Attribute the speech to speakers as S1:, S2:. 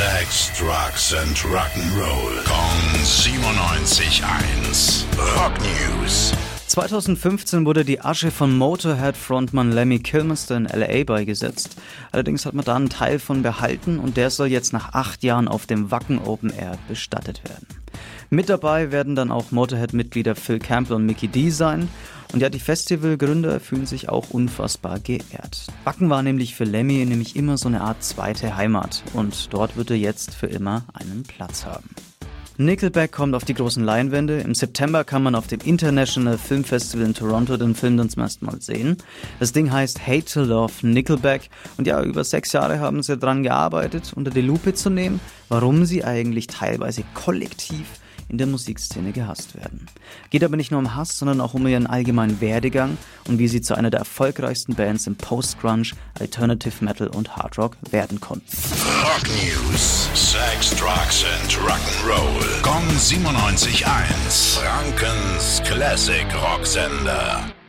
S1: Sex, Drugs and Rock'n'Roll. Kong 97.1. Rock News.
S2: 2015 wurde die Asche von Motorhead-Frontmann Lemmy Kilmister in LA beigesetzt. Allerdings hat man da einen Teil von behalten und der soll jetzt nach acht Jahren auf dem Wacken Open Air bestattet werden. Mit dabei werden dann auch Motorhead-Mitglieder Phil Campbell und Mickey D sein. Und ja, die Festivalgründer fühlen sich auch unfassbar geehrt. Wacken war nämlich für Lemmy nämlich immer so eine Art zweite Heimat und dort wird er jetzt für immer einen Platz haben. Nickelback kommt auf die großen Leinwände. Im September kann man auf dem International Film Festival in Toronto den Film dann zum ersten Mal sehen. Das Ding heißt Hate to Love Nickelback. Und ja, über sechs Jahre haben sie daran gearbeitet, unter die Lupe zu nehmen, warum sie eigentlich teilweise kollektiv in der Musikszene gehasst werden. Geht aber nicht nur um Hass, sondern auch um ihren allgemeinen Werdegang und wie sie zu einer der erfolgreichsten Bands im Post-Grunge, Alternative Metal und Hard Rock werden konnten.
S1: Rock News: Sex, Drugs and Rock'n'Roll. Gong 97.1. Frankens Classic Rocksender.